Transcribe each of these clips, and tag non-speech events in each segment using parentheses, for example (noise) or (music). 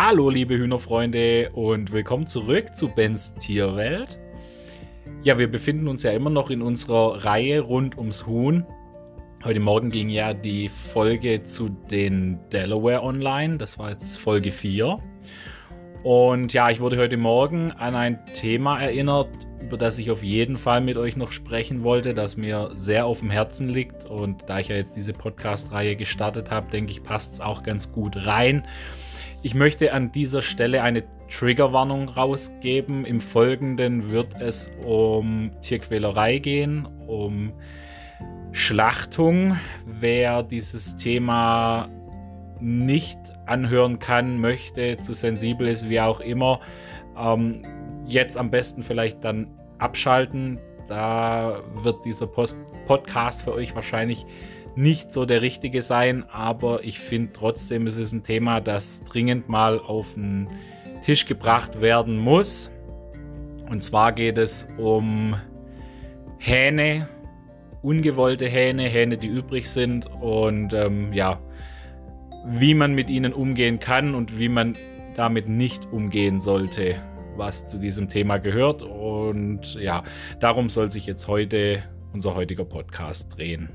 Hallo, liebe Hühnerfreunde und willkommen zurück zu Bens Tierwelt. Ja, wir befinden uns ja immer noch in unserer Reihe rund ums Huhn. Heute Morgen ging ja die Folge zu den Delaware online. Das war jetzt Folge 4. Und ja, ich wurde heute Morgen an ein Thema erinnert, über das ich auf jeden Fall mit euch noch sprechen wollte, das mir sehr auf dem Herzen liegt. Und da ich ja jetzt diese Podcast-Reihe gestartet habe, denke ich, passt es auch ganz gut rein. Ich möchte an dieser Stelle eine Triggerwarnung rausgeben. Im Folgenden wird es um Tierquälerei gehen, um Schlachtung. Wer dieses Thema nicht anhören kann, möchte, zu sensibel ist, wie auch immer, ähm, jetzt am besten vielleicht dann abschalten. Da wird dieser Post Podcast für euch wahrscheinlich nicht so der richtige sein, aber ich finde trotzdem, es ist ein Thema, das dringend mal auf den Tisch gebracht werden muss. Und zwar geht es um Hähne, ungewollte Hähne, Hähne, die übrig sind und ähm, ja, wie man mit ihnen umgehen kann und wie man damit nicht umgehen sollte, was zu diesem Thema gehört. Und ja, darum soll sich jetzt heute unser heutiger Podcast drehen.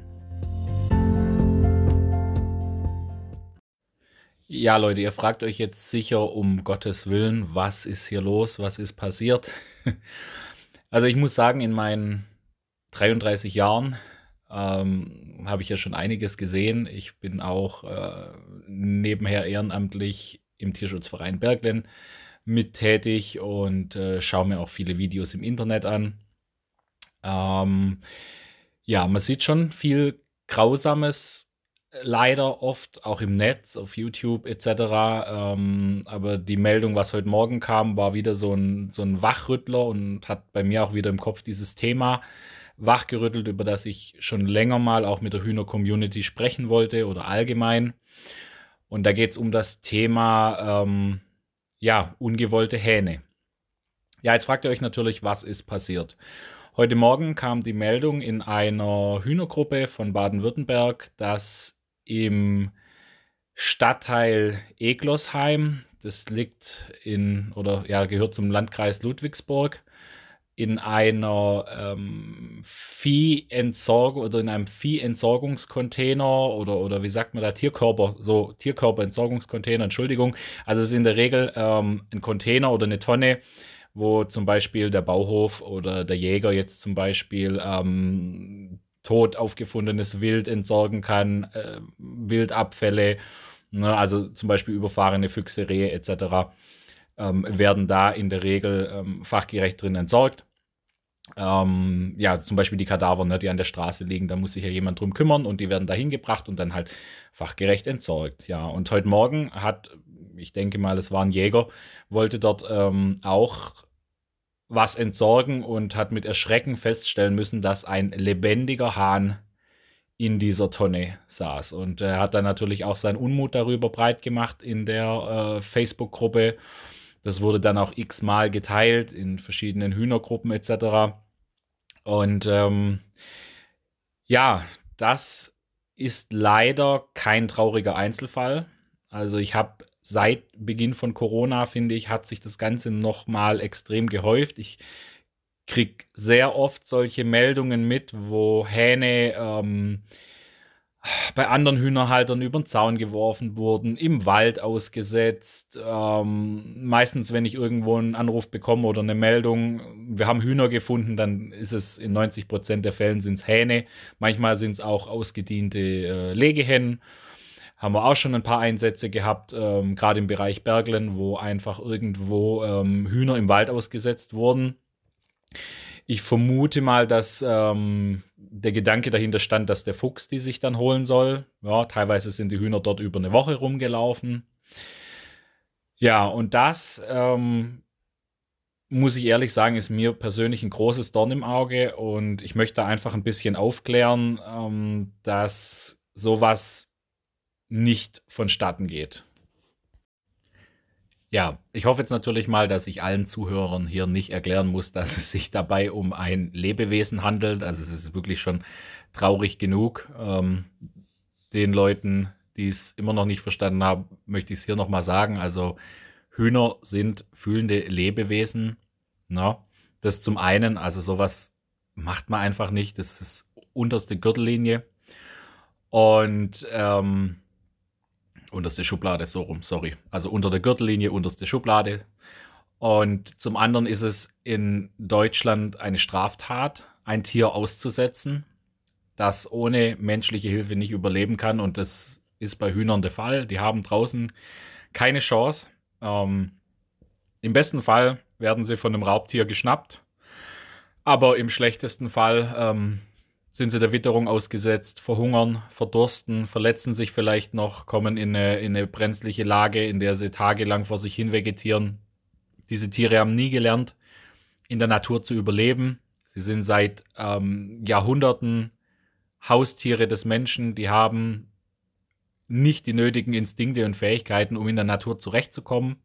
Ja, Leute, ihr fragt euch jetzt sicher um Gottes Willen, was ist hier los, was ist passiert? (laughs) Also ich muss sagen, in meinen 33 Jahren ähm, habe ich ja schon einiges gesehen. Ich bin auch äh, nebenher ehrenamtlich im Tierschutzverein Berglen mit tätig und äh, schaue mir auch viele Videos im Internet an. Ähm, ja, man sieht schon viel Grausames leider oft, auch im Netz, auf YouTube etc. Ähm, aber die Meldung, was heute Morgen kam, war wieder so ein, so ein Wachrüttler und hat bei mir auch wieder im Kopf dieses Thema wachgerüttelt, über das ich schon länger mal auch mit der Hühner-Community sprechen wollte oder allgemein. Und da geht es um das Thema, ähm, ja, ungewollte Hähne. Ja, jetzt fragt ihr euch natürlich, was ist passiert? Heute Morgen kam die Meldung in einer Hühnergruppe von Baden-Württemberg, dass im Stadtteil Eglosheim, das liegt in oder ja gehört zum Landkreis Ludwigsburg, in einer ähm, Viehentsorgung oder in einem Viehentsorgungscontainer oder oder wie sagt man da Tierkörper so Tierkörperentsorgungscontainer Entschuldigung. Also es ist in der Regel ähm, ein Container oder eine Tonne wo zum Beispiel der Bauhof oder der Jäger jetzt zum Beispiel ähm, tot aufgefundenes Wild entsorgen kann, äh, Wildabfälle, ne, also zum Beispiel überfahrene Füchse, Rehe etc. Ähm, werden da in der Regel ähm, fachgerecht drin entsorgt. Ähm, ja, zum Beispiel die Kadaver, ne, die an der Straße liegen, da muss sich ja jemand drum kümmern und die werden da hingebracht und dann halt fachgerecht entsorgt. Ja, und heute Morgen hat, ich denke mal, es war ein Jäger, wollte dort ähm, auch was entsorgen und hat mit Erschrecken feststellen müssen, dass ein lebendiger Hahn in dieser Tonne saß. Und er hat dann natürlich auch seinen Unmut darüber breit gemacht in der äh, Facebook-Gruppe. Das wurde dann auch x-mal geteilt in verschiedenen Hühnergruppen etc. Und ähm, ja, das ist leider kein trauriger Einzelfall. Also ich habe seit Beginn von Corona, finde ich, hat sich das Ganze nochmal extrem gehäuft. Ich kriege sehr oft solche Meldungen mit, wo Hähne ähm, bei anderen Hühnerhaltern über den Zaun geworfen wurden, im Wald ausgesetzt. Ähm, meistens, wenn ich irgendwo einen Anruf bekomme oder eine Meldung, wir haben Hühner gefunden, dann ist es in 90 Prozent der Fällen sind es Hähne. Manchmal sind es auch ausgediente äh, Legehennen haben wir auch schon ein paar Einsätze gehabt, ähm, gerade im Bereich Berglen, wo einfach irgendwo ähm, Hühner im Wald ausgesetzt wurden. Ich vermute mal, dass ähm, der Gedanke dahinter stand, dass der Fuchs die sich dann holen soll. Ja, teilweise sind die Hühner dort über eine Woche rumgelaufen. Ja, und das ähm, muss ich ehrlich sagen, ist mir persönlich ein großes Dorn im Auge und ich möchte einfach ein bisschen aufklären, ähm, dass sowas nicht vonstatten geht. Ja, ich hoffe jetzt natürlich mal, dass ich allen Zuhörern hier nicht erklären muss, dass es sich dabei um ein Lebewesen handelt. Also es ist wirklich schon traurig genug. Ähm, den Leuten, die es immer noch nicht verstanden haben, möchte ich es hier nochmal sagen. Also Hühner sind fühlende Lebewesen. Na, das zum einen, also sowas macht man einfach nicht. Das ist unterste Gürtellinie. Und ähm, unterste Schublade, so rum, sorry. Also unter der Gürtellinie, unterste Schublade. Und zum anderen ist es in Deutschland eine Straftat, ein Tier auszusetzen, das ohne menschliche Hilfe nicht überleben kann. Und das ist bei Hühnern der Fall. Die haben draußen keine Chance. Ähm, Im besten Fall werden sie von einem Raubtier geschnappt. Aber im schlechtesten Fall ähm, sind sie der Witterung ausgesetzt, verhungern, verdursten, verletzen sich vielleicht noch, kommen in eine, in eine brenzliche Lage, in der sie tagelang vor sich hin vegetieren. Diese Tiere haben nie gelernt, in der Natur zu überleben. Sie sind seit ähm, Jahrhunderten Haustiere des Menschen, die haben nicht die nötigen Instinkte und Fähigkeiten, um in der Natur zurechtzukommen.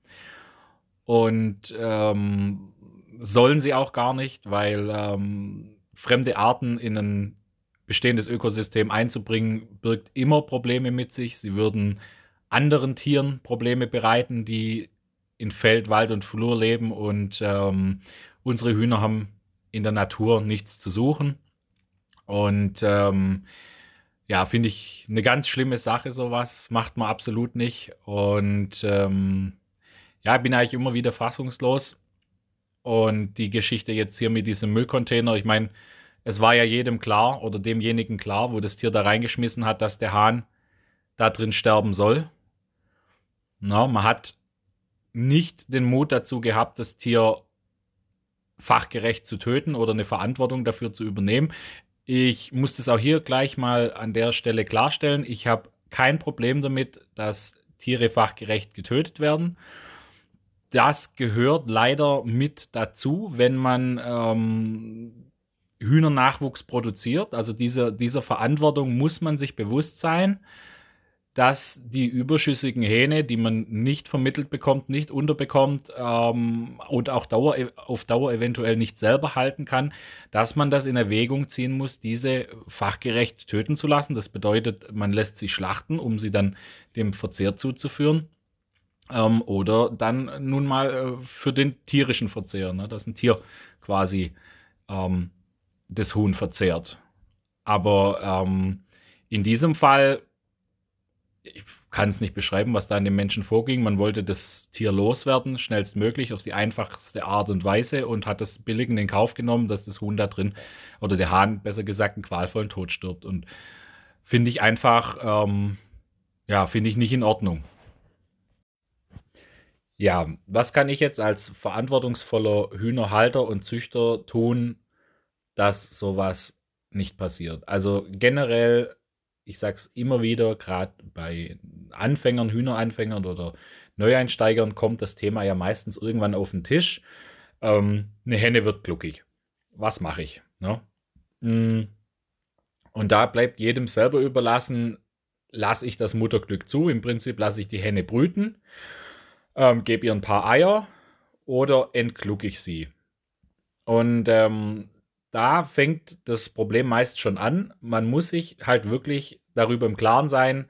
Und ähm, sollen sie auch gar nicht, weil ähm, fremde Arten in ein bestehendes Ökosystem einzubringen, birgt immer Probleme mit sich. Sie würden anderen Tieren Probleme bereiten, die in Feld, Wald und Flur leben. Und ähm, unsere Hühner haben in der Natur nichts zu suchen. Und ähm, ja, finde ich eine ganz schlimme Sache, sowas. Macht man absolut nicht. Und ähm, ja, bin eigentlich immer wieder fassungslos. Und die Geschichte jetzt hier mit diesem Müllcontainer, ich meine, es war ja jedem klar oder demjenigen klar, wo das Tier da reingeschmissen hat, dass der Hahn da drin sterben soll. Na, man hat nicht den Mut dazu gehabt, das Tier fachgerecht zu töten oder eine Verantwortung dafür zu übernehmen. Ich muss das auch hier gleich mal an der Stelle klarstellen. Ich habe kein Problem damit, dass Tiere fachgerecht getötet werden. Das gehört leider mit dazu, wenn man ähm, Hühnernachwuchs produziert. Also dieser, dieser Verantwortung muss man sich bewusst sein dass die überschüssigen Hähne, die man nicht vermittelt bekommt, nicht unterbekommt ähm, und auch Dauer, auf Dauer eventuell nicht selber halten kann, dass man das in Erwägung ziehen muss, diese fachgerecht töten zu lassen. Das bedeutet, man lässt sie schlachten, um sie dann dem Verzehr zuzuführen. Ähm, oder dann nun mal äh, für den tierischen Verzehr, ne, dass ein Tier quasi ähm, das Huhn verzehrt. Aber ähm, in diesem Fall ich kann es nicht beschreiben, was da in den Menschen vorging. Man wollte das Tier loswerden, schnellstmöglich, auf die einfachste Art und Weise und hat das billig in den Kauf genommen, dass das Huhn da drin, oder der Hahn, besser gesagt, einen qualvollen Tod stirbt. Und finde ich einfach, ähm, ja, finde ich nicht in Ordnung. Ja, was kann ich jetzt als verantwortungsvoller Hühnerhalter und Züchter tun, dass sowas nicht passiert? Also generell ich sage es immer wieder, gerade bei Anfängern, Hühneranfängern oder Neueinsteigern kommt das Thema ja meistens irgendwann auf den Tisch. Ähm, eine Henne wird gluckig. Was mache ich? Ne? Mm. Und da bleibt jedem selber überlassen, lasse ich das Mutterglück zu. Im Prinzip lasse ich die Henne brüten, ähm, gebe ihr ein paar Eier oder entgluck ich sie. Und ähm, da fängt das Problem meist schon an. Man muss sich halt wirklich darüber im Klaren sein,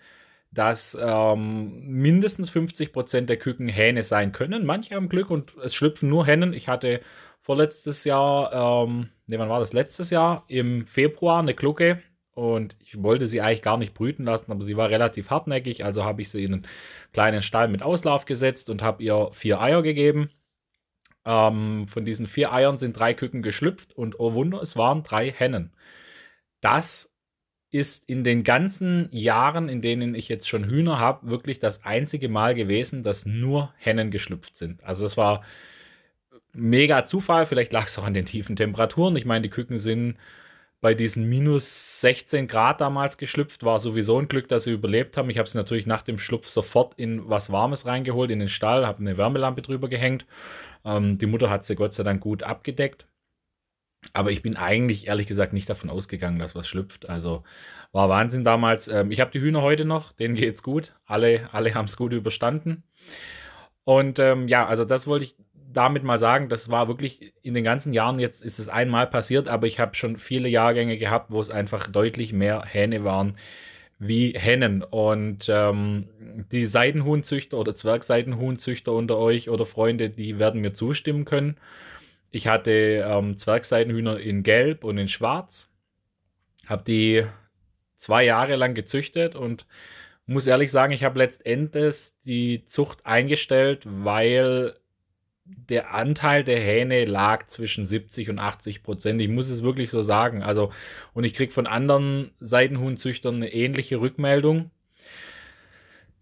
dass ähm, mindestens 50 Prozent der Küken Hähne sein können. Manche haben Glück und es schlüpfen nur Hennen. Ich hatte vorletztes Jahr, ähm, ne, wann war das? Letztes Jahr im Februar eine Glucke und ich wollte sie eigentlich gar nicht brüten lassen, aber sie war relativ hartnäckig, also habe ich sie in einen kleinen Stall mit Auslauf gesetzt und habe ihr vier Eier gegeben. Ähm, von diesen vier Eiern sind drei Küken geschlüpft und oh Wunder, es waren drei Hennen. Das ist in den ganzen Jahren, in denen ich jetzt schon Hühner habe, wirklich das einzige Mal gewesen, dass nur Hennen geschlüpft sind. Also das war mega Zufall. Vielleicht lag es auch an den tiefen Temperaturen. Ich meine, die Küken sind bei diesen minus 16 Grad damals geschlüpft. War sowieso ein Glück, dass sie überlebt haben. Ich habe sie natürlich nach dem Schlupf sofort in was Warmes reingeholt, in den Stall, habe eine Wärmelampe drüber gehängt ähm, die Mutter hat sie Gott sei Dank gut abgedeckt. Aber ich bin eigentlich ehrlich gesagt nicht davon ausgegangen, dass was schlüpft. Also war Wahnsinn damals. Ähm, ich habe die Hühner heute noch, denen geht's gut. Alle, alle haben es gut überstanden. Und ähm, ja, also das wollte ich damit mal sagen. Das war wirklich in den ganzen Jahren, jetzt ist es einmal passiert, aber ich habe schon viele Jahrgänge gehabt, wo es einfach deutlich mehr Hähne waren wie Hennen. Und ähm, die Seidenhuhnzüchter oder Zwergseidenhuhnzüchter unter euch oder Freunde, die werden mir zustimmen können. Ich hatte ähm, Zwergseidenhühner in Gelb und in Schwarz. Habe die zwei Jahre lang gezüchtet und muss ehrlich sagen, ich habe letztendlich die Zucht eingestellt, weil der Anteil der Hähne lag zwischen 70 und 80 Prozent. Ich muss es wirklich so sagen. Also, und ich kriege von anderen Seidenhuhnzüchtern eine ähnliche Rückmeldung.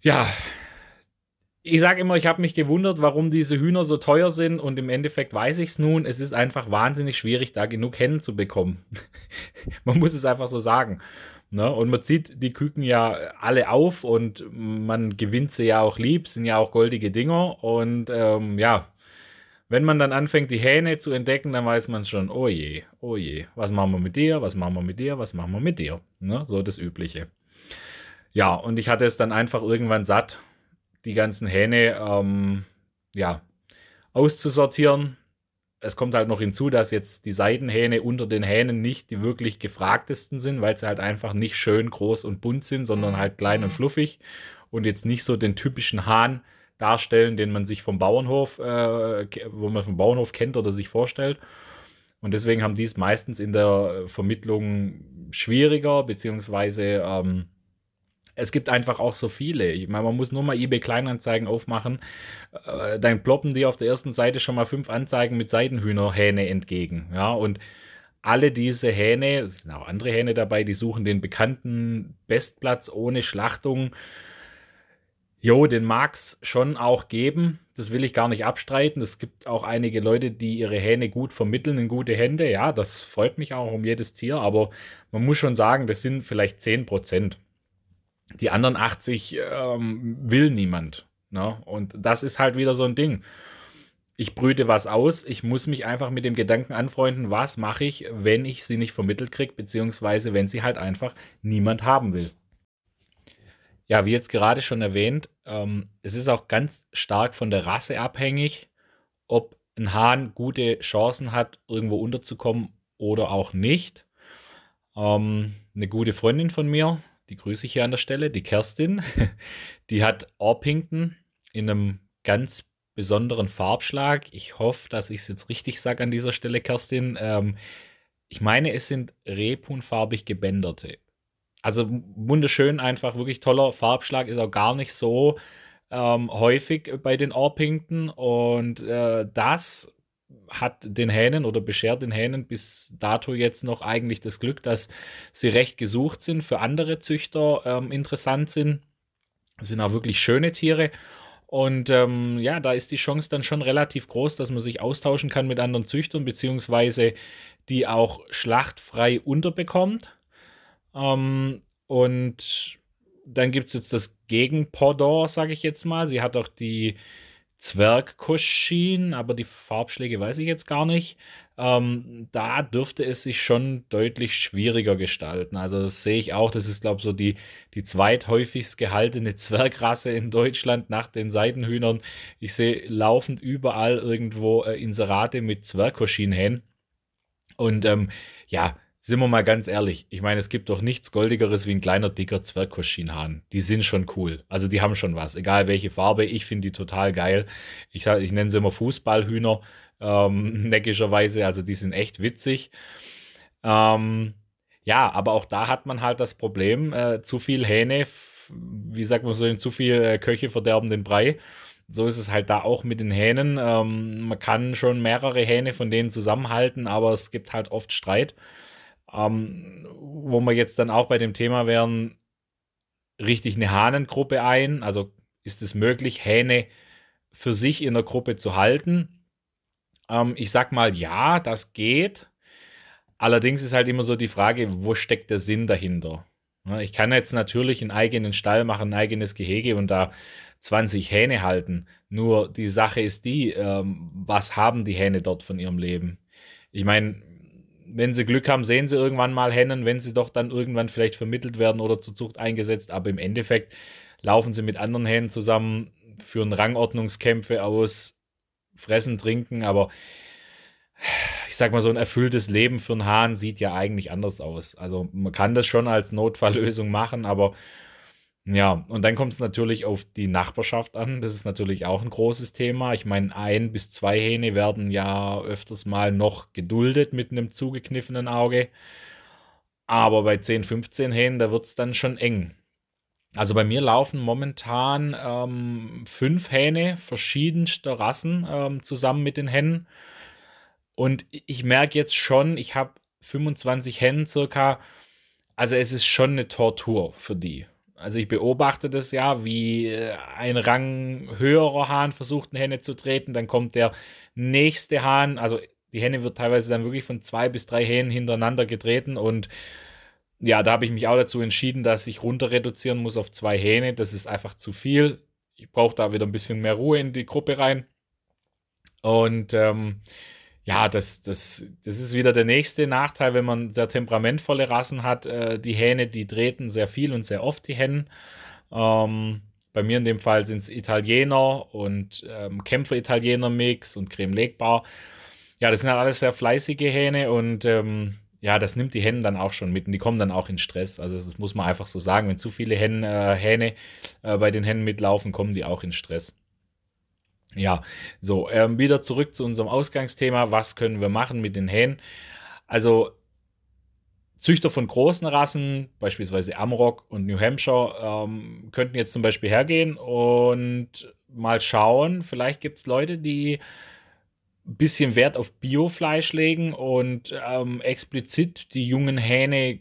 Ja, ich sage immer, ich habe mich gewundert, warum diese Hühner so teuer sind und im Endeffekt weiß ich es nun. Es ist einfach wahnsinnig schwierig, da genug Hennen zu bekommen. (laughs) man muss es einfach so sagen. Ne? Und man zieht die Küken ja alle auf und man gewinnt sie ja auch lieb, sind ja auch goldige Dinger. Und ähm, ja, wenn man dann anfängt, die Hähne zu entdecken, dann weiß man schon, oh je, oh je, was machen wir mit dir, was machen wir mit dir, was machen wir mit dir. Ne? So das Übliche. Ja, und ich hatte es dann einfach irgendwann satt, die ganzen Hähne ähm, ja, auszusortieren. Es kommt halt noch hinzu, dass jetzt die Seidenhähne unter den Hähnen nicht die wirklich gefragtesten sind, weil sie halt einfach nicht schön groß und bunt sind, sondern halt klein und fluffig und jetzt nicht so den typischen Hahn darstellen, den man sich vom Bauernhof, äh, wo man vom Bauernhof kennt oder sich vorstellt. Und deswegen haben die es meistens in der Vermittlung schwieriger, beziehungsweise ähm, es gibt einfach auch so viele. Ich meine, man muss nur mal eBay Kleinanzeigen aufmachen. Äh, dann ploppen die auf der ersten Seite schon mal fünf Anzeigen mit Seidenhühnerhähne entgegen. Ja, und alle diese Hähne, es sind auch andere Hähne dabei, die suchen den bekannten Bestplatz ohne Schlachtung Jo, den mag es schon auch geben. Das will ich gar nicht abstreiten. Es gibt auch einige Leute, die ihre Hähne gut vermitteln in gute Hände. Ja, das freut mich auch um jedes Tier. Aber man muss schon sagen, das sind vielleicht 10 Prozent. Die anderen 80 ähm, will niemand. Ne? Und das ist halt wieder so ein Ding. Ich brüte was aus. Ich muss mich einfach mit dem Gedanken anfreunden, was mache ich, wenn ich sie nicht vermittelt kriege, beziehungsweise wenn sie halt einfach niemand haben will. Ja, wie jetzt gerade schon erwähnt, ähm, es ist auch ganz stark von der Rasse abhängig, ob ein Hahn gute Chancen hat, irgendwo unterzukommen oder auch nicht. Ähm, eine gute Freundin von mir, die grüße ich hier an der Stelle, die Kerstin, (laughs) die hat Orpington in einem ganz besonderen Farbschlag. Ich hoffe, dass ich es jetzt richtig sage an dieser Stelle, Kerstin. Ähm, ich meine, es sind rebhuhnfarbig gebänderte. Also wunderschön, einfach wirklich toller Farbschlag, ist auch gar nicht so ähm, häufig bei den Orpington und äh, das hat den Hähnen oder beschert den Hähnen bis dato jetzt noch eigentlich das Glück, dass sie recht gesucht sind, für andere Züchter ähm, interessant sind. Sind auch wirklich schöne Tiere. Und ähm, ja, da ist die Chance dann schon relativ groß, dass man sich austauschen kann mit anderen Züchtern, beziehungsweise die auch schlachtfrei unterbekommt. Ähm, und dann gibt es jetzt das Gegenpordor, sage ich jetzt mal. Sie hat auch die Zwergkoschin, aber die Farbschläge weiß ich jetzt gar nicht. Ähm, da dürfte es sich schon deutlich schwieriger gestalten. Also das sehe ich auch. Das ist, glaube ich, so die, die zweithäufigst gehaltene Zwergrasse in Deutschland nach den Seidenhühnern. Ich sehe laufend überall irgendwo äh, Inserate mit Zwergkoschinhähnen. Und ähm, ja, sind wir mal ganz ehrlich, ich meine, es gibt doch nichts Goldigeres wie ein kleiner, dicker Zwergkoschinhahn. Die sind schon cool. Also die haben schon was. Egal welche Farbe, ich finde die total geil. Ich, ich nenne sie immer Fußballhühner, ähm, (laughs) neckischerweise. Also die sind echt witzig. Ähm, ja, aber auch da hat man halt das Problem, äh, zu viel Hähne, wie sagt man so, zu viel äh, Köche verderben den Brei. So ist es halt da auch mit den Hähnen. Ähm, man kann schon mehrere Hähne von denen zusammenhalten, aber es gibt halt oft Streit. Ähm, wo wir jetzt dann auch bei dem Thema wären, richtig eine Hahnengruppe ein? Also ist es möglich, Hähne für sich in der Gruppe zu halten? Ähm, ich sag mal, ja, das geht. Allerdings ist halt immer so die Frage, wo steckt der Sinn dahinter? Ich kann jetzt natürlich einen eigenen Stall machen, ein eigenes Gehege und da 20 Hähne halten. Nur die Sache ist die, ähm, was haben die Hähne dort von ihrem Leben? Ich meine, wenn sie Glück haben, sehen sie irgendwann mal Hennen, wenn sie doch dann irgendwann vielleicht vermittelt werden oder zur Zucht eingesetzt. Aber im Endeffekt laufen sie mit anderen Hennen zusammen, führen Rangordnungskämpfe aus, fressen, trinken. Aber ich sag mal, so ein erfülltes Leben für einen Hahn sieht ja eigentlich anders aus. Also man kann das schon als Notfalllösung machen, aber ja, und dann kommt es natürlich auf die Nachbarschaft an. Das ist natürlich auch ein großes Thema. Ich meine, ein bis zwei Hähne werden ja öfters mal noch geduldet mit einem zugekniffenen Auge. Aber bei 10, 15 Hähnen, da wird es dann schon eng. Also bei mir laufen momentan ähm, fünf Hähne verschiedenster Rassen ähm, zusammen mit den Hennen. Und ich merke jetzt schon, ich habe 25 Hennen circa. Also es ist schon eine Tortur für die. Also ich beobachte das ja, wie äh, ein Rang höherer Hahn versucht, eine Henne zu treten. Dann kommt der nächste Hahn. Also die Henne wird teilweise dann wirklich von zwei bis drei Hähnen hintereinander getreten. Und ja, da habe ich mich auch dazu entschieden, dass ich runter reduzieren muss auf zwei Hähne. Das ist einfach zu viel. Ich brauche da wieder ein bisschen mehr Ruhe in die Gruppe rein. Und ähm, ja, das, das, das ist wieder der nächste Nachteil, wenn man sehr temperamentvolle Rassen hat. Äh, die Hähne, die treten sehr viel und sehr oft die Hennen. Ähm, bei mir in dem Fall sind es Italiener und ähm, Kämpfer-Italiener-Mix und Creme Legbar. Ja, das sind halt alles sehr fleißige Hähne und ähm, ja, das nimmt die Hennen dann auch schon mit und die kommen dann auch in Stress. Also das muss man einfach so sagen. Wenn zu viele Hennen, äh, Hähne äh, bei den Hennen mitlaufen, kommen die auch in Stress. Ja, so, ähm, wieder zurück zu unserem Ausgangsthema. Was können wir machen mit den Hähnen? Also, Züchter von großen Rassen, beispielsweise Amrock und New Hampshire, ähm, könnten jetzt zum Beispiel hergehen und mal schauen. Vielleicht gibt es Leute, die ein bisschen Wert auf Biofleisch legen und ähm, explizit die jungen Hähne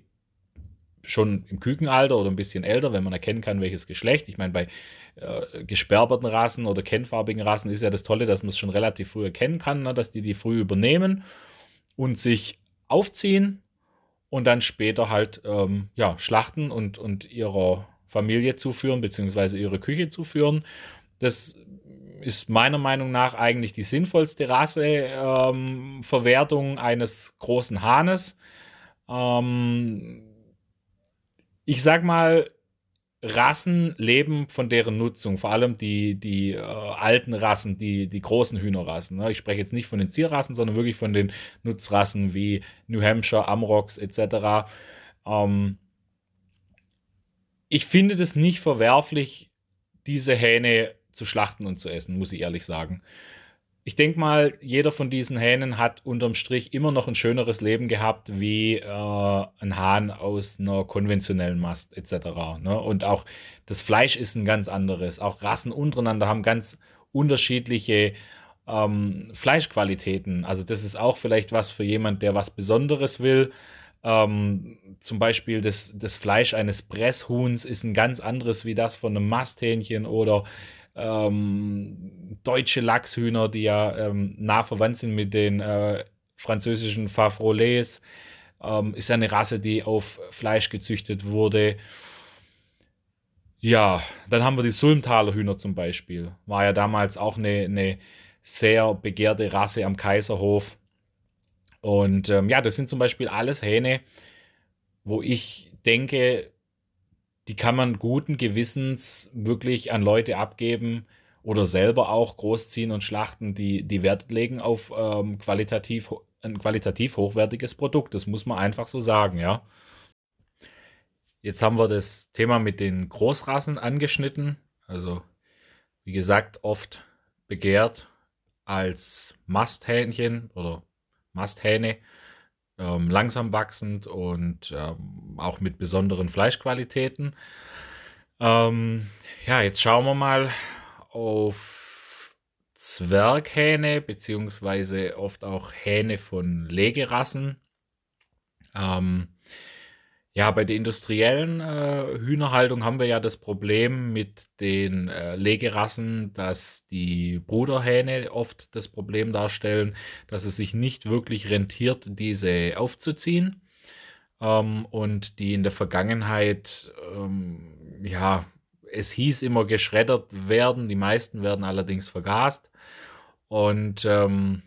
schon im Kükenalter oder ein bisschen älter, wenn man erkennen kann, welches Geschlecht. Ich meine, bei äh, gesperberten Rassen oder kennfarbigen Rassen ist ja das Tolle, dass man es schon relativ früh erkennen kann, ne, dass die die früh übernehmen und sich aufziehen und dann später halt ähm, ja, schlachten und, und ihrer Familie zuführen, beziehungsweise ihre Küche zuführen. Das ist meiner Meinung nach eigentlich die sinnvollste Rasseverwertung ähm, eines großen Hahnes. Ähm, ich sag mal, Rassen leben von deren Nutzung, vor allem die, die äh, alten Rassen, die, die großen Hühnerrassen. Ne? Ich spreche jetzt nicht von den Zierrassen, sondern wirklich von den Nutzrassen wie New Hampshire, Amrocks etc. Ähm, ich finde das nicht verwerflich, diese Hähne zu schlachten und zu essen, muss ich ehrlich sagen ich denke mal, jeder von diesen Hähnen hat unterm Strich immer noch ein schöneres Leben gehabt wie äh, ein Hahn aus einer konventionellen Mast etc. Ne? Und auch das Fleisch ist ein ganz anderes. Auch Rassen untereinander haben ganz unterschiedliche ähm, Fleischqualitäten. Also das ist auch vielleicht was für jemand, der was Besonderes will. Ähm, zum Beispiel das, das Fleisch eines Presshuhns ist ein ganz anderes wie das von einem Masthähnchen oder ähm, deutsche Lachshühner, die ja ähm, nah verwandt sind mit den äh, französischen Favrolets. Ähm, ist eine Rasse, die auf Fleisch gezüchtet wurde. Ja, dann haben wir die Sulmtaler Hühner zum Beispiel. War ja damals auch eine, eine sehr begehrte Rasse am Kaiserhof. Und ähm, ja, das sind zum Beispiel alles Hähne, wo ich denke, die kann man guten Gewissens wirklich an Leute abgeben oder selber auch großziehen und schlachten, die, die Wert legen auf ähm, qualitativ, ein qualitativ hochwertiges Produkt. Das muss man einfach so sagen, ja. Jetzt haben wir das Thema mit den Großrassen angeschnitten. Also, wie gesagt, oft begehrt als Masthähnchen oder Masthähne ähm, langsam wachsend und ähm, auch mit besonderen Fleischqualitäten. Ähm, ja, jetzt schauen wir mal auf Zwerghähne, beziehungsweise oft auch Hähne von Legerassen. Ähm, ja, bei der industriellen äh, Hühnerhaltung haben wir ja das Problem mit den äh, Legerassen, dass die Bruderhähne oft das Problem darstellen, dass es sich nicht wirklich rentiert, diese aufzuziehen. Ähm, und die in der Vergangenheit, ähm, ja, es hieß immer geschreddert werden, die meisten werden allerdings vergast. Und ähm,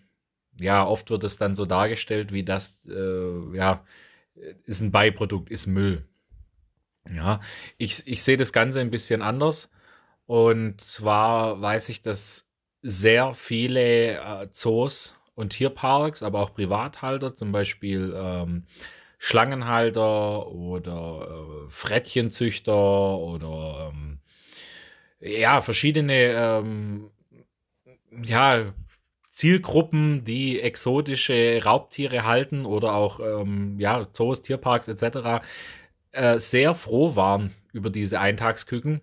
ja, oft wird es dann so dargestellt, wie das, äh, ja, ist ein Beiprodukt, ist Müll. Ja, ich, ich sehe das Ganze ein bisschen anders. Und zwar weiß ich, dass sehr viele äh, Zoos und Tierparks, aber auch Privathalter, zum Beispiel ähm, Schlangenhalter oder äh, Frettchenzüchter oder ähm, ja, verschiedene ähm, ja, Zielgruppen, die exotische Raubtiere halten oder auch ähm, ja, Zoos, Tierparks etc. Äh, sehr froh waren über diese Eintagsküken,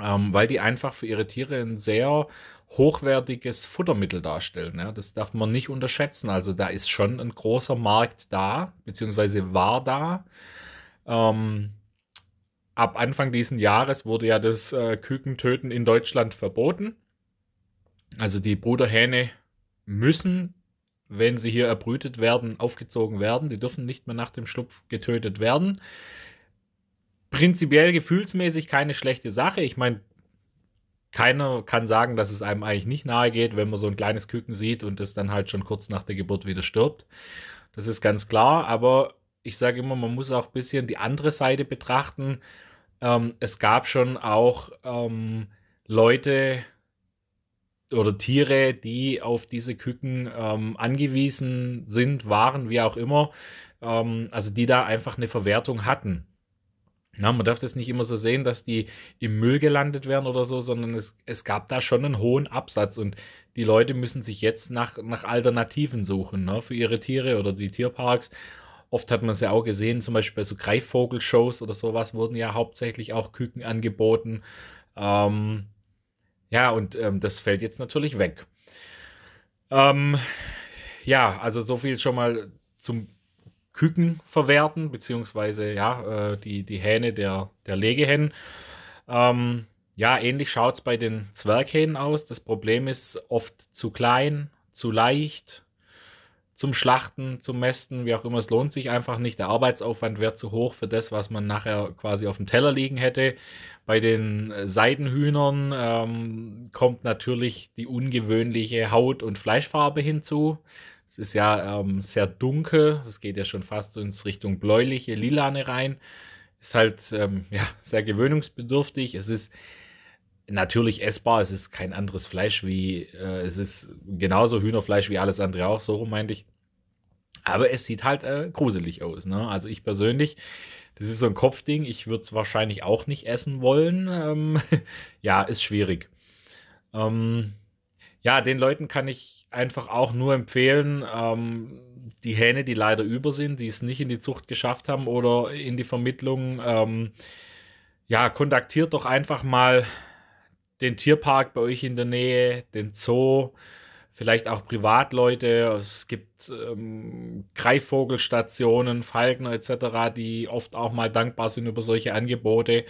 ähm, weil die einfach für ihre Tiere ein sehr hochwertiges Futtermittel darstellen. Ja. Das darf man nicht unterschätzen. Also da ist schon ein großer Markt da, beziehungsweise war da. Ähm, ab Anfang dieses Jahres wurde ja das äh, Kükentöten in Deutschland verboten. Also die Bruderhähne müssen, wenn sie hier erbrütet werden, aufgezogen werden. Die dürfen nicht mehr nach dem Schlupf getötet werden. Prinzipiell gefühlsmäßig keine schlechte Sache. Ich meine, keiner kann sagen, dass es einem eigentlich nicht nahe geht, wenn man so ein kleines Küken sieht und es dann halt schon kurz nach der Geburt wieder stirbt. Das ist ganz klar, aber ich sage immer, man muss auch ein bisschen die andere Seite betrachten. Ähm, es gab schon auch ähm, Leute oder Tiere, die auf diese Küken ähm, angewiesen sind, waren, wie auch immer, ähm, also die da einfach eine Verwertung hatten. Ja, man darf das nicht immer so sehen, dass die im Müll gelandet werden oder so, sondern es, es gab da schon einen hohen Absatz und die Leute müssen sich jetzt nach, nach Alternativen suchen ne, für ihre Tiere oder die Tierparks. Oft hat man es ja auch gesehen, zum Beispiel bei so Greifvogelshows oder sowas wurden ja hauptsächlich auch Küken angeboten. Ähm, ja, und ähm, das fällt jetzt natürlich weg. Ähm, ja, also so viel schon mal zum Küken verwerten, beziehungsweise ja, äh, die, die Hähne der, der Legehennen. Ähm, ja, ähnlich schaut es bei den Zwerghähnen aus. Das Problem ist oft zu klein, zu leicht zum Schlachten, zum Mästen, wie auch immer. Es lohnt sich einfach nicht. Der Arbeitsaufwand wäre zu hoch für das, was man nachher quasi auf dem Teller liegen hätte. Bei den Seidenhühnern ähm, kommt natürlich die ungewöhnliche Haut- und Fleischfarbe hinzu. Es ist ja ähm, sehr dunkel, es geht ja schon fast ins Richtung bläuliche, lilane rein. Ist halt ähm, ja, sehr gewöhnungsbedürftig. Es ist natürlich essbar, es ist kein anderes Fleisch wie, äh, es ist genauso Hühnerfleisch wie alles andere auch, so rum meinte ich. Aber es sieht halt äh, gruselig aus. Ne? Also ich persönlich, das ist so ein Kopfding, ich würde es wahrscheinlich auch nicht essen wollen. Ähm, (laughs) ja, ist schwierig. Ähm, ja, den Leuten kann ich einfach auch nur empfehlen, ähm, die Hähne, die leider über sind, die es nicht in die Zucht geschafft haben oder in die Vermittlung, ähm, ja, kontaktiert doch einfach mal den Tierpark bei euch in der Nähe, den Zoo, vielleicht auch Privatleute. Es gibt ähm, Greifvogelstationen, Falkner etc., die oft auch mal dankbar sind über solche Angebote.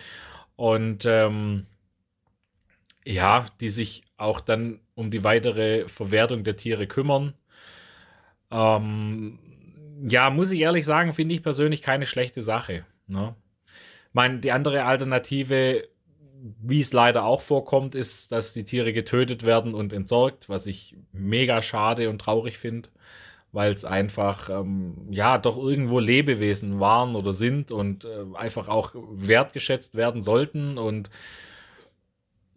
Und ähm, ja, die sich auch dann um die weitere Verwertung der Tiere kümmern. Ähm, ja, muss ich ehrlich sagen, finde ich persönlich keine schlechte Sache. Ne? Ich meine, die andere Alternative, wie es leider auch vorkommt, ist, dass die Tiere getötet werden und entsorgt, was ich mega schade und traurig finde, weil es einfach, ähm, ja, doch irgendwo Lebewesen waren oder sind und äh, einfach auch wertgeschätzt werden sollten. Und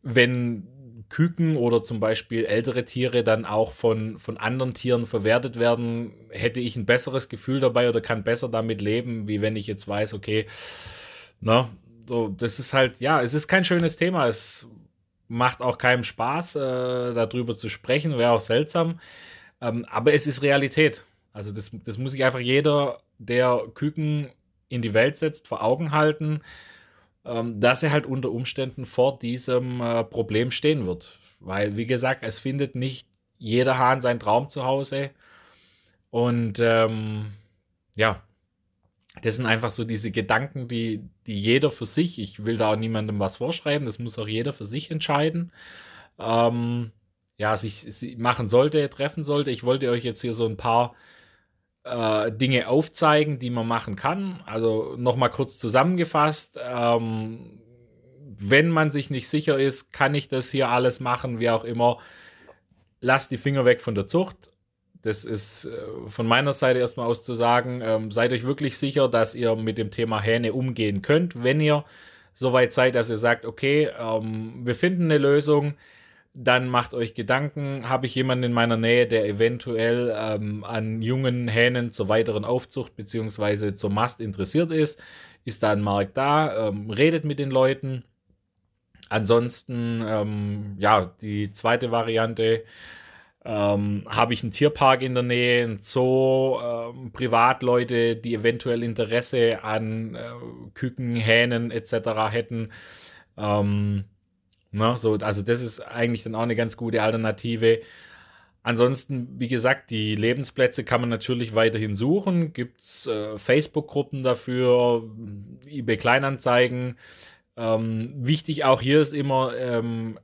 wenn Küken oder zum Beispiel ältere Tiere dann auch von, von anderen Tieren verwertet werden, hätte ich ein besseres Gefühl dabei oder kann besser damit leben, wie wenn ich jetzt weiß, okay, ne, so, das ist halt, ja, es ist kein schönes Thema. Es macht auch keinem Spaß, äh, darüber zu sprechen, wäre auch seltsam. Ähm, aber es ist Realität. Also das, das muss sich einfach jeder, der Küken in die Welt setzt, vor Augen halten ähm, dass er halt unter Umständen vor diesem äh, Problem stehen wird. Weil, wie gesagt, es findet nicht jeder Hahn sein Traum zu Hause. Und ähm, ja, das sind einfach so diese Gedanken, die, die jeder für sich, ich will da auch niemandem was vorschreiben, das muss auch jeder für sich entscheiden, ähm, ja, sich, sich machen sollte, treffen sollte. Ich wollte euch jetzt hier so ein paar äh, Dinge aufzeigen, die man machen kann. Also nochmal kurz zusammengefasst. Ähm, wenn man sich nicht sicher ist, kann ich das hier alles machen, wie auch immer. Lasst die Finger weg von der Zucht. Das ist äh, von meiner Seite erstmal aus zu sagen, ähm, seid euch wirklich sicher, dass ihr mit dem Thema Hähne umgehen könnt. Wenn ihr soweit seid, dass ihr sagt, okay, ähm, wir finden eine Lösung, dann macht euch Gedanken, habe ich jemanden in meiner Nähe, der eventuell ähm, an jungen Hähnen zur weiteren Aufzucht bzw. zur Mast interessiert ist? Ist da ein Markt da? Ähm, redet mit den Leuten. Ansonsten, ähm, ja, die zweite Variante, ähm, habe ich einen Tierpark in der Nähe, ein Zoo, ähm, Privatleute, die eventuell Interesse an äh, Küken, Hähnen etc. hätten. Ähm, na, so, also das ist eigentlich dann auch eine ganz gute Alternative. Ansonsten, wie gesagt, die Lebensplätze kann man natürlich weiterhin suchen. Gibt es äh, Facebook-Gruppen dafür, eBay Kleinanzeigen. Ähm, wichtig auch hier ist immer, ähm,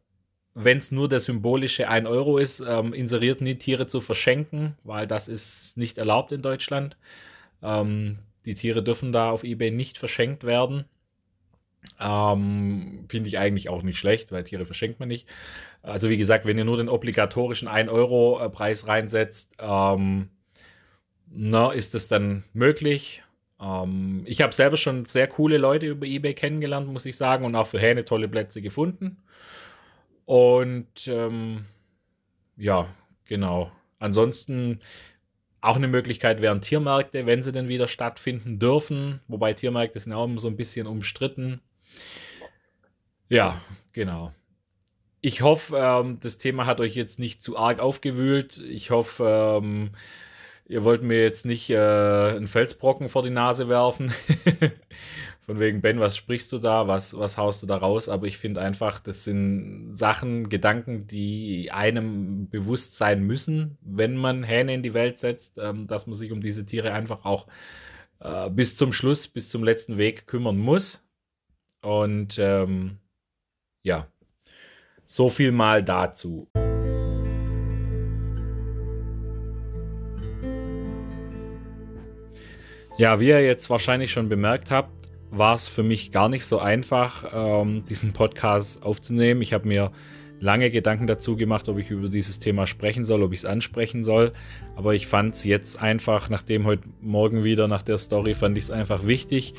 wenn es nur der symbolische 1 Euro ist, ähm, inseriert nie Tiere zu verschenken, weil das ist nicht erlaubt in Deutschland. Ähm, die Tiere dürfen da auf eBay nicht verschenkt werden. Ähm, Finde ich eigentlich auch nicht schlecht, weil Tiere verschenkt man nicht. Also wie gesagt, wenn ihr nur den obligatorischen 1-Euro-Preis reinsetzt, ähm, na, ist es dann möglich. Ähm, ich habe selber schon sehr coole Leute über eBay kennengelernt, muss ich sagen, und auch für Hähne tolle Plätze gefunden. Und ähm, ja, genau. Ansonsten auch eine Möglichkeit wären Tiermärkte, wenn sie denn wieder stattfinden dürfen. Wobei Tiermärkte sind auch immer so ein bisschen umstritten. Ja, genau. Ich hoffe, ähm, das Thema hat euch jetzt nicht zu arg aufgewühlt. Ich hoffe, ähm, ihr wollt mir jetzt nicht äh, einen Felsbrocken vor die Nase werfen. (laughs) von wegen, Ben, was sprichst du da, was, was haust du da raus? Aber ich finde einfach, das sind Sachen, Gedanken, die einem bewusst sein müssen, wenn man Hähne in die Welt setzt, ähm, dass man sich um diese Tiere einfach auch äh, bis zum Schluss, bis zum letzten Weg kümmern muss. Und ähm, ja, so viel mal dazu. Ja, wie ihr jetzt wahrscheinlich schon bemerkt habt, war es für mich gar nicht so einfach, ähm, diesen Podcast aufzunehmen. Ich habe mir lange Gedanken dazu gemacht, ob ich über dieses Thema sprechen soll, ob ich es ansprechen soll. Aber ich fand es jetzt einfach, nachdem heute Morgen wieder nach der Story, fand ich es einfach wichtig,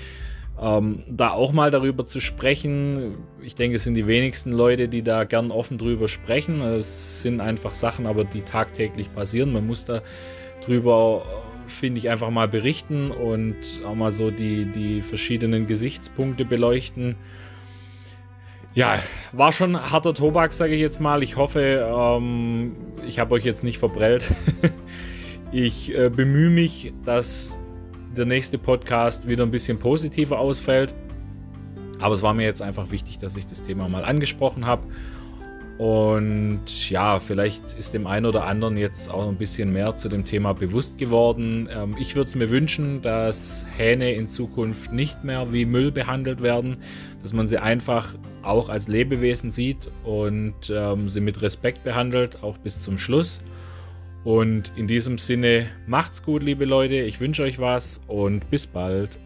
ähm, da auch mal darüber zu sprechen. Ich denke, es sind die wenigsten Leute, die da gern offen drüber sprechen. Es sind einfach Sachen, aber die tagtäglich passieren. Man muss da drüber finde ich, einfach mal berichten und auch mal so die, die verschiedenen Gesichtspunkte beleuchten. Ja, war schon harter Tobak, sage ich jetzt mal. Ich hoffe, ähm, ich habe euch jetzt nicht verprellt. (laughs) ich äh, bemühe mich, dass der nächste Podcast wieder ein bisschen positiver ausfällt. Aber es war mir jetzt einfach wichtig, dass ich das Thema mal angesprochen habe und ja, vielleicht ist dem einen oder anderen jetzt auch ein bisschen mehr zu dem Thema bewusst geworden. Ähm, ich würde es mir wünschen, dass Hähne in Zukunft nicht mehr wie Müll behandelt werden, dass man sie einfach auch als Lebewesen sieht und ähm, sie mit Respekt behandelt, auch bis zum Schluss. Und in diesem Sinne, macht's gut, liebe Leute. Ich wünsche euch was und bis bald.